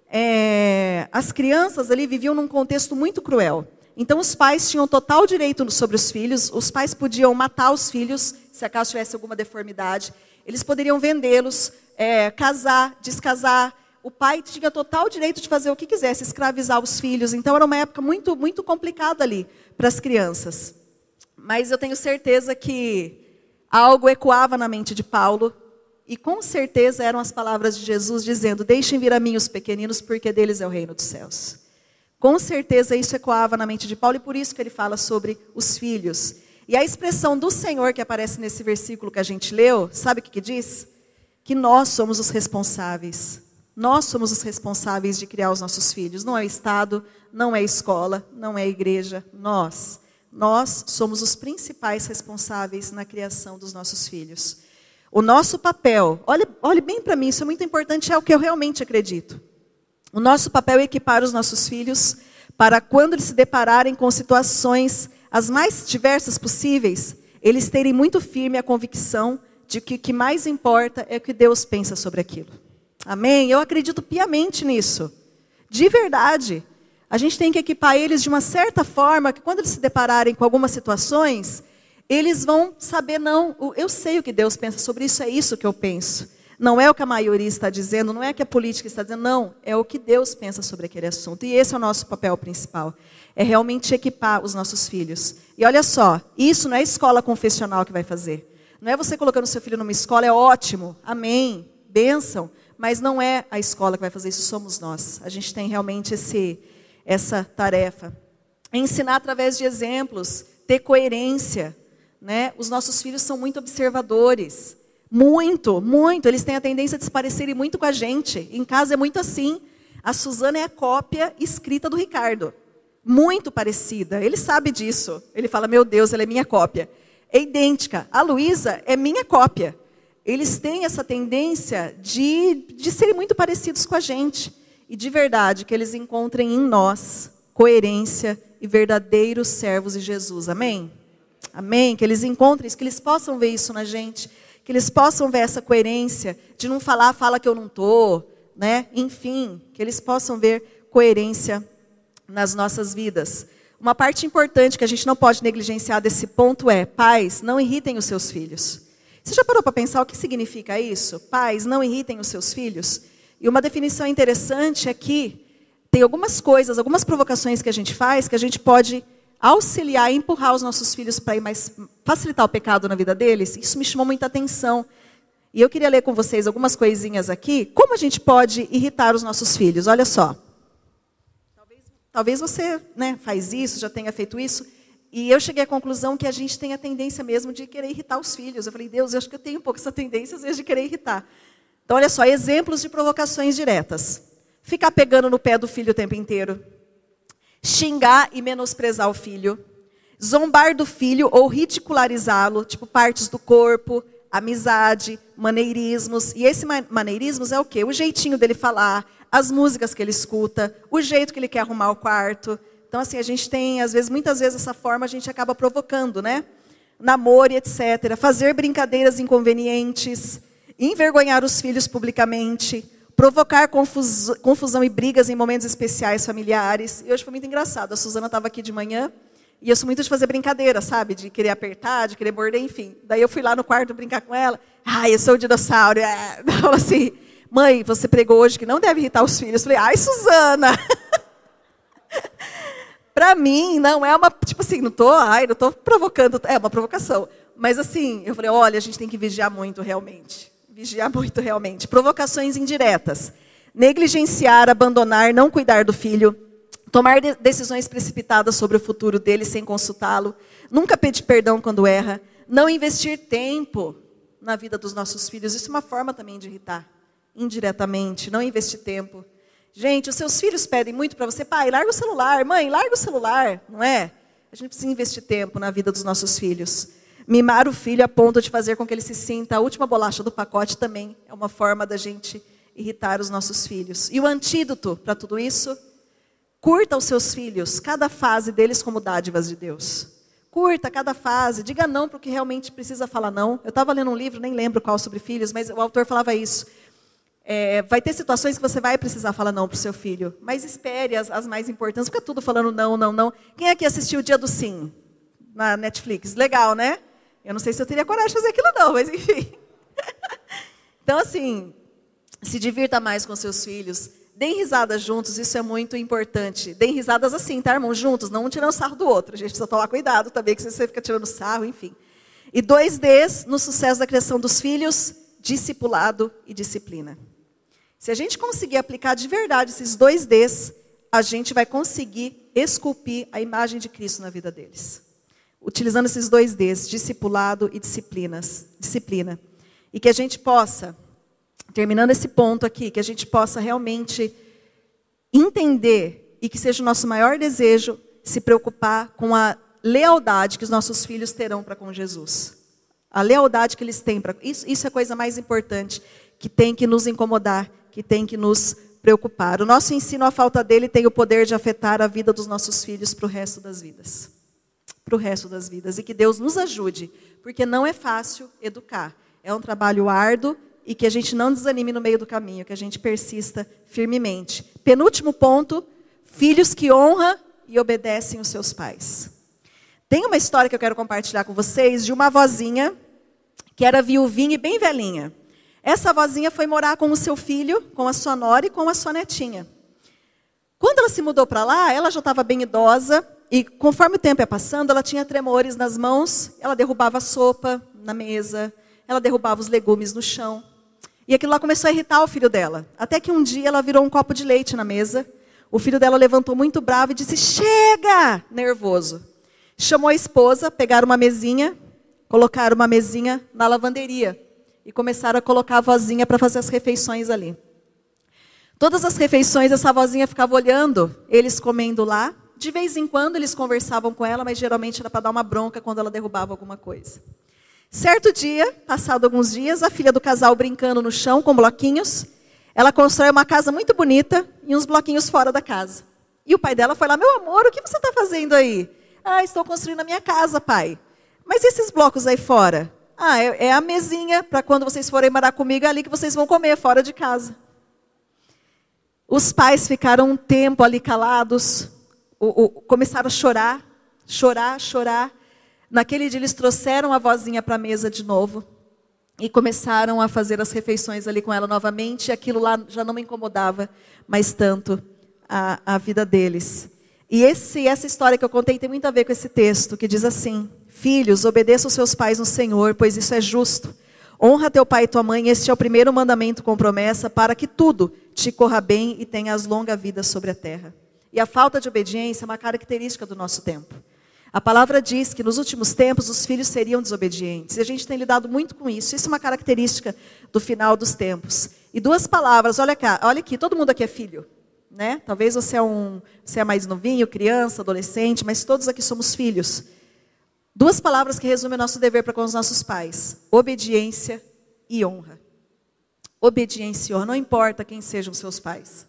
é, as crianças ali viviam num contexto muito cruel. Então, os pais tinham total direito sobre os filhos, os pais podiam matar os filhos, se acaso tivesse alguma deformidade, eles poderiam vendê-los, é, casar, descasar, o pai tinha total direito de fazer o que quisesse, escravizar os filhos. Então era uma época muito, muito complicada ali para as crianças. Mas eu tenho certeza que algo ecoava na mente de Paulo, e com certeza eram as palavras de Jesus dizendo: Deixem vir a mim os pequeninos, porque deles é o reino dos céus. Com certeza isso ecoava na mente de Paulo, e por isso que ele fala sobre os filhos. E a expressão do Senhor que aparece nesse versículo que a gente leu, sabe o que, que diz? Que nós somos os responsáveis nós somos os responsáveis de criar os nossos filhos. Não é o Estado, não é a escola, não é a igreja. Nós. Nós somos os principais responsáveis na criação dos nossos filhos. O nosso papel, olhe, olhe bem para mim, isso é muito importante, é o que eu realmente acredito. O nosso papel é equipar os nossos filhos para quando eles se depararem com situações as mais diversas possíveis, eles terem muito firme a convicção de que o que mais importa é o que Deus pensa sobre aquilo. Amém? Eu acredito piamente nisso. De verdade. A gente tem que equipar eles de uma certa forma que quando eles se depararem com algumas situações, eles vão saber, não, eu sei o que Deus pensa sobre isso, é isso que eu penso. Não é o que a maioria está dizendo, não é o que a política está dizendo, não, é o que Deus pensa sobre aquele assunto. E esse é o nosso papel principal. É realmente equipar os nossos filhos. E olha só, isso não é a escola confessional que vai fazer. Não é você colocando seu filho numa escola, é ótimo, amém, bênção. Mas não é a escola que vai fazer isso, somos nós. A gente tem realmente esse, essa tarefa. Ensinar através de exemplos, ter coerência. Né? Os nossos filhos são muito observadores. Muito, muito. Eles têm a tendência de se parecerem muito com a gente. Em casa é muito assim. A Suzana é a cópia escrita do Ricardo. Muito parecida. Ele sabe disso. Ele fala: Meu Deus, ela é minha cópia. É idêntica. A Luísa é minha cópia eles têm essa tendência de, de serem muito parecidos com a gente. E de verdade, que eles encontrem em nós coerência e verdadeiros servos de Jesus. Amém? Amém? Que eles encontrem isso, que eles possam ver isso na gente. Que eles possam ver essa coerência de não falar, fala que eu não estou. Né? Enfim, que eles possam ver coerência nas nossas vidas. Uma parte importante que a gente não pode negligenciar desse ponto é: pais, não irritem os seus filhos. Você já parou para pensar o que significa isso? Pais, não irritem os seus filhos? E uma definição interessante é que tem algumas coisas, algumas provocações que a gente faz que a gente pode auxiliar e empurrar os nossos filhos para ir mais facilitar o pecado na vida deles. Isso me chamou muita atenção. E eu queria ler com vocês algumas coisinhas aqui. Como a gente pode irritar os nossos filhos? Olha só. Talvez, talvez você né, faz isso, já tenha feito isso. E eu cheguei à conclusão que a gente tem a tendência mesmo de querer irritar os filhos. Eu falei, Deus, eu acho que eu tenho um pouco essa tendência, às vezes, de querer irritar. Então, olha só, exemplos de provocações diretas. Ficar pegando no pé do filho o tempo inteiro. Xingar e menosprezar o filho, zombar do filho ou ridicularizá-lo, tipo partes do corpo, amizade, maneirismos. E esse maneirismos é o quê? O jeitinho dele falar, as músicas que ele escuta, o jeito que ele quer arrumar o quarto. Então, assim, a gente tem, às vezes, muitas vezes, essa forma a gente acaba provocando, né? Namoro, etc. Fazer brincadeiras inconvenientes, envergonhar os filhos publicamente, provocar confusão e brigas em momentos especiais familiares. E hoje foi muito engraçado. A Suzana estava aqui de manhã e eu sou muito de fazer brincadeira, sabe? De querer apertar, de querer morder, enfim. Daí eu fui lá no quarto brincar com ela. Ai, eu sou o dinossauro. É. Ela falou assim, mãe, você pregou hoje que não deve irritar os filhos. Eu falei, ai, Suzana. Para mim, não é uma, tipo assim, não tô, ai, não tô provocando, é uma provocação. Mas assim, eu falei, olha, a gente tem que vigiar muito realmente. Vigiar muito realmente. Provocações indiretas. Negligenciar, abandonar, não cuidar do filho, tomar de decisões precipitadas sobre o futuro dele sem consultá-lo, nunca pedir perdão quando erra, não investir tempo na vida dos nossos filhos. Isso é uma forma também de irritar, indiretamente, não investir tempo. Gente, os seus filhos pedem muito para você, pai, larga o celular, mãe, larga o celular, não é? A gente precisa investir tempo na vida dos nossos filhos. Mimar o filho a ponto de fazer com que ele se sinta a última bolacha do pacote também é uma forma da gente irritar os nossos filhos. E o antídoto para tudo isso Curta os seus filhos, cada fase deles como dádivas de Deus. Curta cada fase, diga não para o que realmente precisa falar não. Eu estava lendo um livro, nem lembro qual, sobre filhos, mas o autor falava isso. É, vai ter situações que você vai precisar falar não para o seu filho, mas espere as, as mais importantes, fica tudo falando não, não, não. Quem aqui assistiu o Dia do Sim na Netflix? Legal, né? Eu não sei se eu teria coragem de fazer aquilo não, mas enfim. então, assim, se divirta mais com seus filhos, Deem risadas juntos, isso é muito importante. Deem risadas assim, tá, irmão? Juntos, não um tirando sarro do outro. A gente precisa tomar cuidado também, que você fica tirando sarro, enfim. E dois Ds no sucesso da criação dos filhos: discipulado e disciplina. Se a gente conseguir aplicar de verdade esses dois Ds, a gente vai conseguir esculpir a imagem de Cristo na vida deles. Utilizando esses dois Ds, discipulado e disciplinas, disciplina. E que a gente possa terminando esse ponto aqui, que a gente possa realmente entender e que seja o nosso maior desejo se preocupar com a lealdade que os nossos filhos terão para com Jesus. A lealdade que eles têm para isso, isso é a coisa mais importante que tem que nos incomodar, que tem que nos preocupar. O nosso ensino, a falta dele, tem o poder de afetar a vida dos nossos filhos para o resto das vidas. Para o resto das vidas. E que Deus nos ajude, porque não é fácil educar. É um trabalho árduo, e que a gente não desanime no meio do caminho, que a gente persista firmemente. Penúltimo ponto: filhos que honram e obedecem os seus pais. Tem uma história que eu quero compartilhar com vocês de uma vozinha que era viuvinha e bem velhinha. Essa vozinha foi morar com o seu filho, com a sua nora e com a sua netinha. Quando ela se mudou para lá, ela já estava bem idosa e conforme o tempo ia passando, ela tinha tremores nas mãos, ela derrubava a sopa na mesa, ela derrubava os legumes no chão. E aquilo lá começou a irritar o filho dela. Até que um dia ela virou um copo de leite na mesa. O filho dela levantou muito bravo e disse: Chega! Nervoso. Chamou a esposa, pegaram uma mesinha, colocaram uma mesinha na lavanderia e começaram a colocar a vozinha para fazer as refeições ali. Todas as refeições, essa vozinha ficava olhando, eles comendo lá. De vez em quando eles conversavam com ela, mas geralmente era para dar uma bronca quando ela derrubava alguma coisa. Certo dia, passado alguns dias, a filha do casal brincando no chão com bloquinhos, ela constrói uma casa muito bonita e uns bloquinhos fora da casa. E o pai dela foi lá, meu amor, o que você está fazendo aí? Ah, estou construindo a minha casa, pai. Mas e esses blocos aí fora? Ah, é, é a mesinha para quando vocês forem morar comigo, é ali que vocês vão comer, fora de casa. Os pais ficaram um tempo ali calados, o, o, começaram a chorar, chorar, chorar. Naquele dia eles trouxeram a vozinha para a mesa de novo e começaram a fazer as refeições ali com ela novamente. Aquilo lá já não me incomodava mais tanto a, a vida deles. E esse, essa história que eu contei tem muito a ver com esse texto que diz assim: Filhos, obedeçam seus pais no Senhor, pois isso é justo. Honra teu pai e tua mãe, este é o primeiro mandamento com promessa, para que tudo te corra bem e tenhas longa vida sobre a terra. E a falta de obediência é uma característica do nosso tempo. A palavra diz que nos últimos tempos os filhos seriam desobedientes. E a gente tem lidado muito com isso. Isso é uma característica do final dos tempos. E duas palavras, olha cá, olha aqui, todo mundo aqui é filho. né? Talvez você é um, você é mais novinho, criança, adolescente, mas todos aqui somos filhos. Duas palavras que resumem o nosso dever para com os nossos pais: obediência e honra. Obediência e honra, não importa quem sejam seus pais.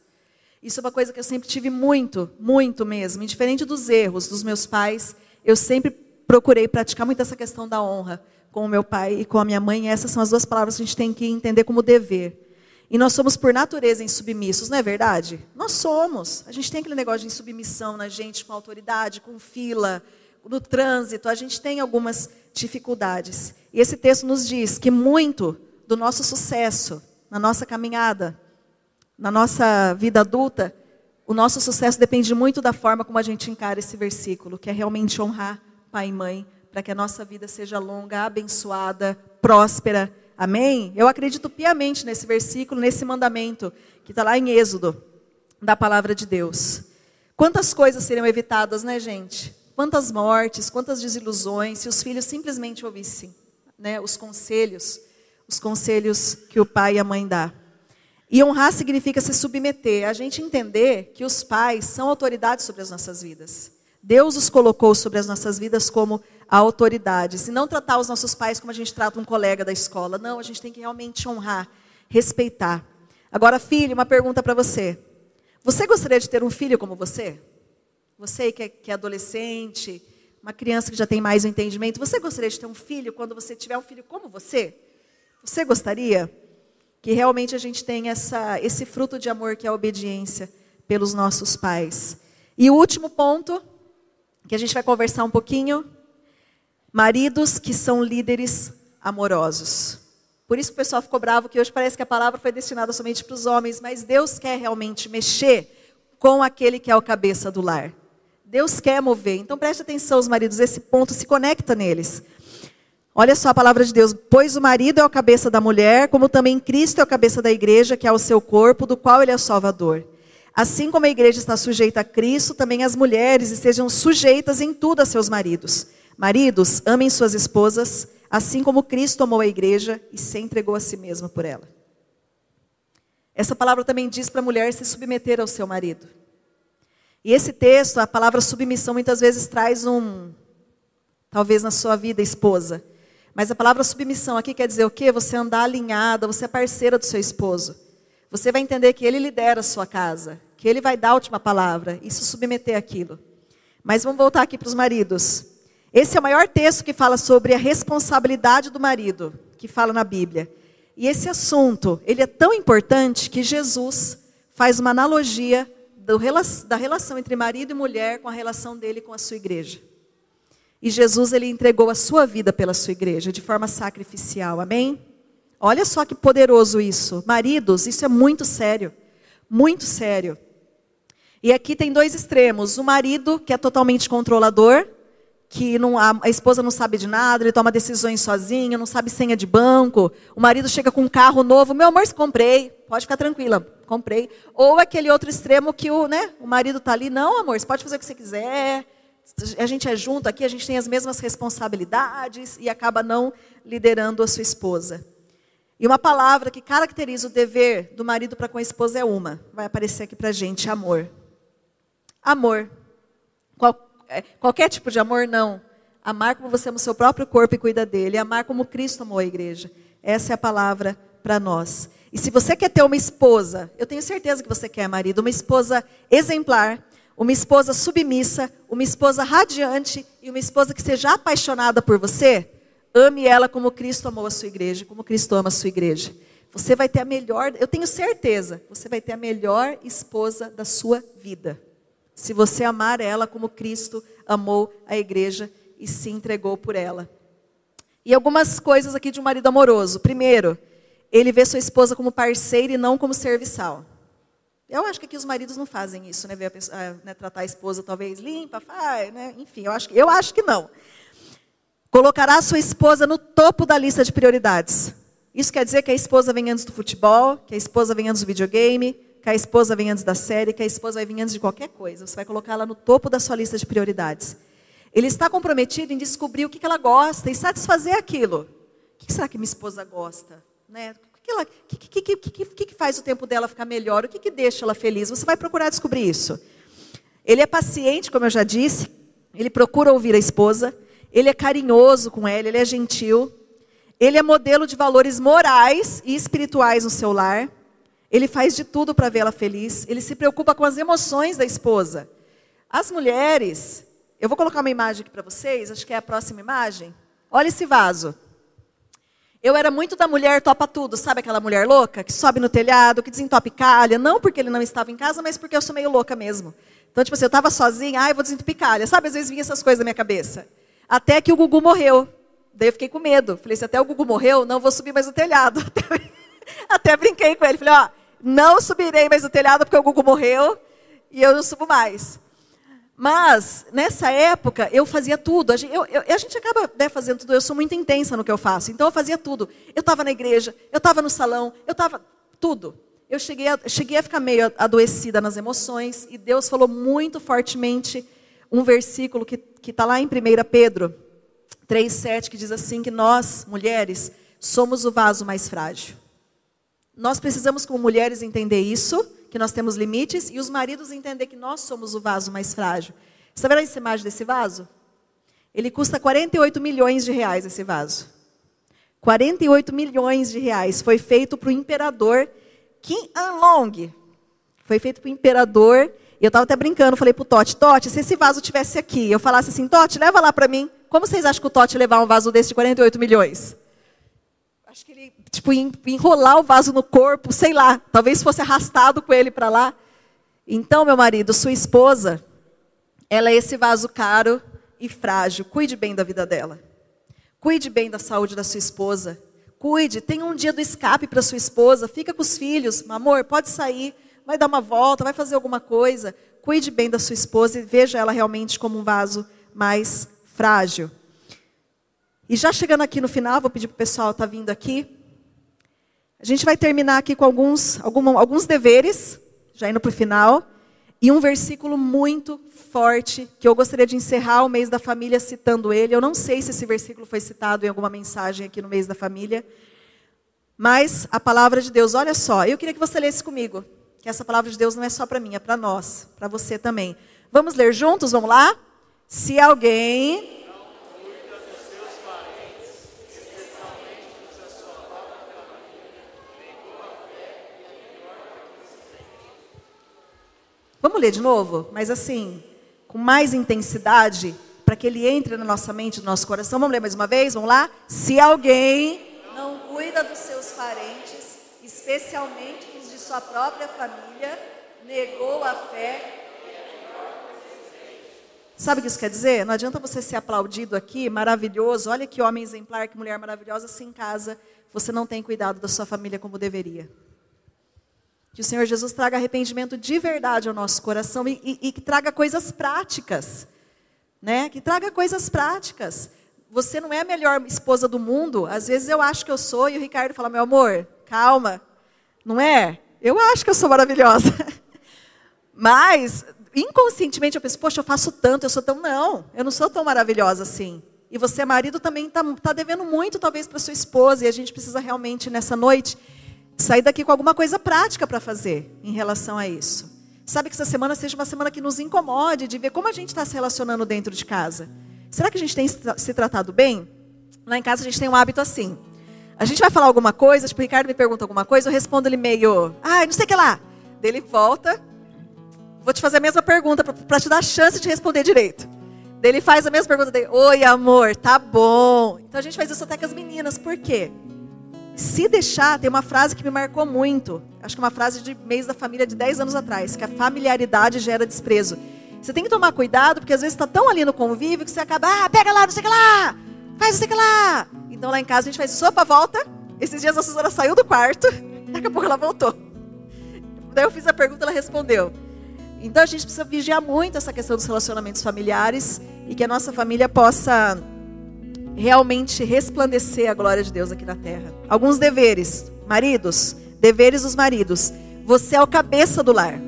Isso é uma coisa que eu sempre tive muito, muito mesmo. Indiferente dos erros dos meus pais, eu sempre procurei praticar muito essa questão da honra com o meu pai e com a minha mãe. E essas são as duas palavras que a gente tem que entender como dever. E nós somos, por natureza, insubmissos, não é verdade? Nós somos. A gente tem aquele negócio de insubmissão na gente, com autoridade, com fila, no trânsito. A gente tem algumas dificuldades. E esse texto nos diz que muito do nosso sucesso na nossa caminhada, na nossa vida adulta, o nosso sucesso depende muito da forma como a gente encara esse versículo, que é realmente honrar pai e mãe, para que a nossa vida seja longa, abençoada, próspera Amém? Eu acredito piamente nesse versículo, nesse mandamento, que está lá em Êxodo, da palavra de Deus. Quantas coisas seriam evitadas, né, gente? Quantas mortes, quantas desilusões, se os filhos simplesmente ouvissem né, os conselhos, os conselhos que o pai e a mãe dá. E honrar significa se submeter, a gente entender que os pais são autoridades sobre as nossas vidas. Deus os colocou sobre as nossas vidas como a autoridade. Se não tratar os nossos pais como a gente trata um colega da escola. Não, a gente tem que realmente honrar, respeitar. Agora, filho, uma pergunta para você. Você gostaria de ter um filho como você? Você que é, que é adolescente, uma criança que já tem mais o entendimento, você gostaria de ter um filho quando você tiver um filho como você? Você gostaria que realmente a gente tenha essa, esse fruto de amor que é a obediência pelos nossos pais? E o último ponto, que a gente vai conversar um pouquinho, Maridos que são líderes amorosos. Por isso que o pessoal ficou bravo que hoje parece que a palavra foi destinada somente para os homens, mas Deus quer realmente mexer com aquele que é o cabeça do lar. Deus quer mover. Então preste atenção, os maridos, esse ponto se conecta neles. Olha só a palavra de Deus. Pois o marido é o cabeça da mulher, como também Cristo é o cabeça da igreja, que é o seu corpo, do qual ele é o salvador. Assim como a igreja está sujeita a Cristo, também as mulheres estejam sujeitas em tudo a seus maridos Maridos, amem suas esposas, assim como Cristo amou a igreja e se entregou a si mesmo por ela. Essa palavra também diz para a mulher se submeter ao seu marido. E esse texto, a palavra submissão, muitas vezes traz um, talvez na sua vida, esposa. Mas a palavra submissão aqui quer dizer o quê? Você andar alinhada, você é parceira do seu esposo. Você vai entender que ele lidera a sua casa, que ele vai dar a última palavra e se submeter àquilo. Mas vamos voltar aqui para os maridos. Esse é o maior texto que fala sobre a responsabilidade do marido, que fala na Bíblia. E esse assunto, ele é tão importante que Jesus faz uma analogia do, da relação entre marido e mulher com a relação dele com a sua igreja. E Jesus, ele entregou a sua vida pela sua igreja, de forma sacrificial, amém? Olha só que poderoso isso. Maridos, isso é muito sério, muito sério. E aqui tem dois extremos: o marido, que é totalmente controlador, que não, a, a, esposa não sabe de nada, ele toma decisões sozinho, não sabe senha de banco. O marido chega com um carro novo, meu amor, comprei, pode ficar tranquila, comprei. Ou aquele outro extremo que o, né, o marido está ali, não, amor, você pode fazer o que você quiser, a gente é junto aqui, a gente tem as mesmas responsabilidades e acaba não liderando a sua esposa. E uma palavra que caracteriza o dever do marido para com a esposa é uma, vai aparecer aqui para a gente, amor. Amor. Qual, é, qualquer tipo de amor, não. Amar como você ama o seu próprio corpo e cuida dele. Amar como Cristo amou a igreja. Essa é a palavra para nós. E se você quer ter uma esposa, eu tenho certeza que você quer, marido, uma esposa exemplar, uma esposa submissa, uma esposa radiante e uma esposa que seja apaixonada por você, ame ela como Cristo amou a sua igreja, como Cristo ama a sua igreja. Você vai ter a melhor, eu tenho certeza, você vai ter a melhor esposa da sua vida se você amar ela como Cristo amou a igreja e se entregou por ela. E algumas coisas aqui de um marido amoroso. Primeiro, ele vê sua esposa como parceira e não como serviçal. Eu acho que aqui os maridos não fazem isso, né? Pessoa, né? Tratar a esposa talvez limpa, faz, né? Enfim, eu acho, eu acho que não. Colocará a sua esposa no topo da lista de prioridades. Isso quer dizer que a esposa vem antes do futebol, que a esposa vem antes do videogame, que a esposa vem antes da série, que a esposa vai vir antes de qualquer coisa. Você vai colocar ela no topo da sua lista de prioridades. Ele está comprometido em descobrir o que ela gosta e satisfazer aquilo. O que será que minha esposa gosta? Né? Ela, que, que, que, que, que, que faz o tempo dela ficar melhor? O que, que deixa ela feliz? Você vai procurar descobrir isso. Ele é paciente, como eu já disse, ele procura ouvir a esposa, ele é carinhoso com ela, ele é gentil, ele é modelo de valores morais e espirituais no seu lar, ele faz de tudo para vê-la feliz, ele se preocupa com as emoções da esposa. As mulheres, eu vou colocar uma imagem aqui para vocês, acho que é a próxima imagem. Olha esse vaso. Eu era muito da mulher topa tudo, sabe aquela mulher louca que sobe no telhado, que desentope calha, não porque ele não estava em casa, mas porque eu sou meio louca mesmo. Então, tipo assim, eu estava sozinha, ah, eu vou desentupir calha. Sabe, às vezes vinha essas coisas na minha cabeça. Até que o Gugu morreu. Daí eu fiquei com medo. Falei, se até o Gugu morreu, não vou subir mais no telhado. Até brinquei com ele. Falei, ó, não subirei mais no telhado porque o Gugu morreu e eu não subo mais. Mas, nessa época, eu fazia tudo. A gente, eu, eu, a gente acaba né, fazendo tudo. Eu sou muito intensa no que eu faço. Então, eu fazia tudo. Eu estava na igreja, eu estava no salão, eu estava. Tudo. Eu cheguei a, cheguei a ficar meio adoecida nas emoções. E Deus falou muito fortemente um versículo que está lá em 1 Pedro 3,7, que diz assim: que nós, mulheres, somos o vaso mais frágil. Nós precisamos, como mulheres, entender isso que nós temos limites, e os maridos entender que nós somos o vaso mais frágil. Está vendo essa imagem desse vaso? Ele custa 48 milhões de reais, esse vaso. 48 milhões de reais. Foi feito para o imperador Kim Anlong. Foi feito para o imperador. E eu estava até brincando, falei para o Totti, Totti, se esse vaso tivesse aqui, eu falasse assim, Totti, leva lá para mim. Como vocês acham que o Totti levar um vaso desse de 48 milhões? Acho que ele, tipo, enrolar o vaso no corpo, sei lá. Talvez fosse arrastado com ele para lá. Então, meu marido, sua esposa, ela é esse vaso caro e frágil. Cuide bem da vida dela. Cuide bem da saúde da sua esposa. Cuide, tenha um dia do escape para sua esposa. Fica com os filhos. Amor, pode sair, vai dar uma volta, vai fazer alguma coisa. Cuide bem da sua esposa e veja ela realmente como um vaso mais frágil. E já chegando aqui no final, vou pedir para o pessoal estar tá vindo aqui. A gente vai terminar aqui com alguns, algum, alguns deveres, já indo para o final, e um versículo muito forte, que eu gostaria de encerrar o mês da família citando ele. Eu não sei se esse versículo foi citado em alguma mensagem aqui no mês da família, mas a palavra de Deus, olha só, eu queria que você lesse comigo, que essa palavra de Deus não é só para mim, é para nós, para você também. Vamos ler juntos? Vamos lá? Se alguém Vamos ler de novo? Mas assim, com mais intensidade, para que ele entre na nossa mente, no nosso coração. Vamos ler mais uma vez? Vamos lá? Se alguém não cuida dos seus parentes, especialmente os de sua própria família, negou a fé. Sabe o que isso quer dizer? Não adianta você ser aplaudido aqui, maravilhoso, olha que homem exemplar, que mulher maravilhosa, se em casa você não tem cuidado da sua família como deveria. Que o Senhor Jesus traga arrependimento de verdade ao nosso coração e, e, e que traga coisas práticas. Né? Que traga coisas práticas. Você não é a melhor esposa do mundo. Às vezes eu acho que eu sou e o Ricardo fala: meu amor, calma. Não é? Eu acho que eu sou maravilhosa. Mas, inconscientemente, eu penso: poxa, eu faço tanto, eu sou tão. Não, eu não sou tão maravilhosa assim. E você, marido, também está tá devendo muito, talvez, para sua esposa. E a gente precisa realmente, nessa noite, sair daqui com alguma coisa prática para fazer em relação a isso. Sabe que essa semana seja uma semana que nos incomode de ver como a gente está se relacionando dentro de casa. Será que a gente tem se tratado bem? Lá em casa a gente tem um hábito assim. A gente vai falar alguma coisa, tipo, o Ricardo me pergunta alguma coisa, eu respondo ele meio, ah, não sei o que lá. Dele volta, vou te fazer a mesma pergunta para te dar a chance de responder direito. Dele faz a mesma pergunta dele, oi amor, tá bom. Então a gente faz isso até com as meninas, por quê? Se deixar, tem uma frase que me marcou muito. Acho que é uma frase de mês da família de 10 anos atrás, que a familiaridade gera desprezo. Você tem que tomar cuidado, porque às vezes está tão ali no convívio que você acaba, ah, pega lá, não sei o que lá, faz não sei o que lá. Então lá em casa a gente faz sopa, volta. Esses dias a Suzana saiu do quarto, daqui a pouco ela voltou. Daí eu fiz a pergunta, ela respondeu. Então a gente precisa vigiar muito essa questão dos relacionamentos familiares e que a nossa família possa realmente resplandecer a glória de Deus aqui na terra. Alguns deveres, maridos, deveres dos maridos. Você é o cabeça do lar.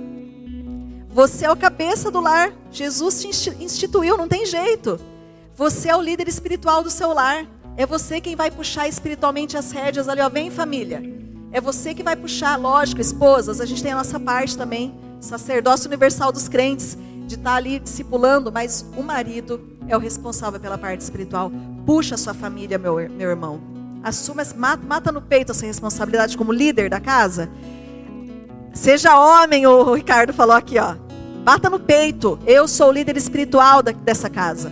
Você é o cabeça do lar. Jesus te instituiu, não tem jeito. Você é o líder espiritual do seu lar. É você quem vai puxar espiritualmente as rédeas ali, ó, vem família. É você que vai puxar, lógico, esposas, a gente tem a nossa parte também, sacerdócio universal dos crentes, de estar ali discipulando, mas o marido é o responsável pela parte espiritual. Puxa a sua família, meu, meu irmão. Assuma, mata, mata no peito essa responsabilidade como líder da casa. Seja homem, o Ricardo falou aqui, ó. Bata no peito. Eu sou o líder espiritual da, dessa casa.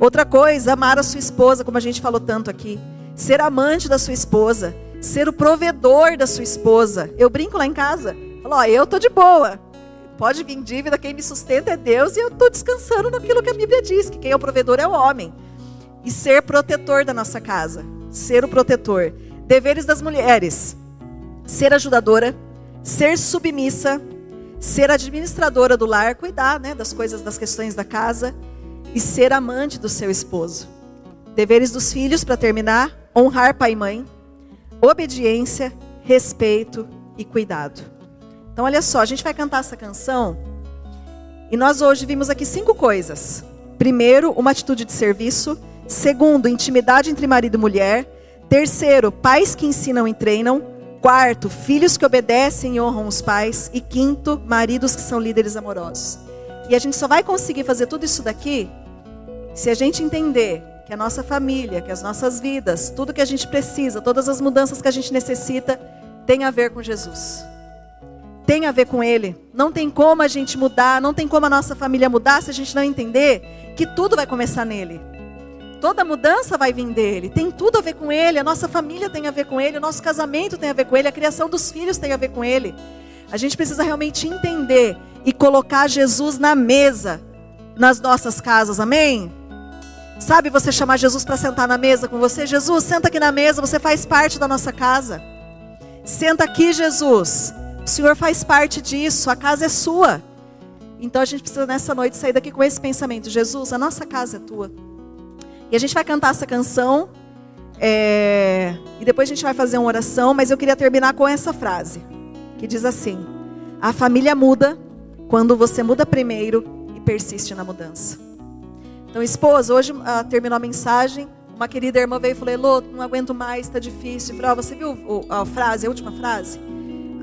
Outra coisa, amar a sua esposa, como a gente falou tanto aqui. Ser amante da sua esposa. Ser o provedor da sua esposa. Eu brinco lá em casa. Falo, ó, eu tô de boa. Pode vir dívida, quem me sustenta é Deus e eu estou descansando naquilo que a Bíblia diz, que quem é o provedor é o homem. E ser protetor da nossa casa. Ser o protetor. Deveres das mulheres: ser ajudadora, ser submissa, ser administradora do lar, cuidar né, das coisas, das questões da casa e ser amante do seu esposo. Deveres dos filhos, para terminar: honrar pai e mãe, obediência, respeito e cuidado. Então, olha só, a gente vai cantar essa canção e nós hoje vimos aqui cinco coisas. Primeiro, uma atitude de serviço. Segundo, intimidade entre marido e mulher. Terceiro, pais que ensinam e treinam. Quarto, filhos que obedecem e honram os pais. E quinto, maridos que são líderes amorosos. E a gente só vai conseguir fazer tudo isso daqui se a gente entender que a nossa família, que as nossas vidas, tudo que a gente precisa, todas as mudanças que a gente necessita, tem a ver com Jesus tem a ver com Ele. Não tem como a gente mudar, não tem como a nossa família mudar se a gente não entender que tudo vai começar nele. Toda mudança vai vir dele, tem tudo a ver com ele, a nossa família tem a ver com ele, o nosso casamento tem a ver com ele, a criação dos filhos tem a ver com ele. A gente precisa realmente entender e colocar Jesus na mesa nas nossas casas, amém? Sabe você chamar Jesus para sentar na mesa com você? Jesus, senta aqui na mesa, você faz parte da nossa casa. Senta aqui, Jesus. O Senhor faz parte disso, a casa é sua. Então a gente precisa nessa noite sair daqui com esse pensamento: Jesus, a nossa casa é tua. E a gente vai cantar essa canção. É... E depois a gente vai fazer uma oração, mas eu queria terminar com essa frase, que diz assim: A família muda quando você muda primeiro e persiste na mudança. Então, esposa, hoje uh, terminou a mensagem. Uma querida irmã veio e falou: Elô, não aguento mais, está difícil. Falei, oh, você viu a frase, a última frase?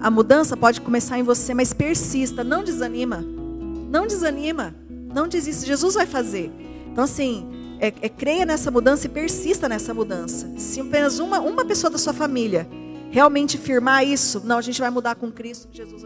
A mudança pode começar em você, mas persista, não desanima. Não desanima. Não desista. Jesus vai fazer. Então, assim, é, é, creia nessa mudança e persista nessa mudança. Se apenas uma, uma pessoa da sua família realmente firmar isso, não, a gente vai mudar com Cristo, Jesus vai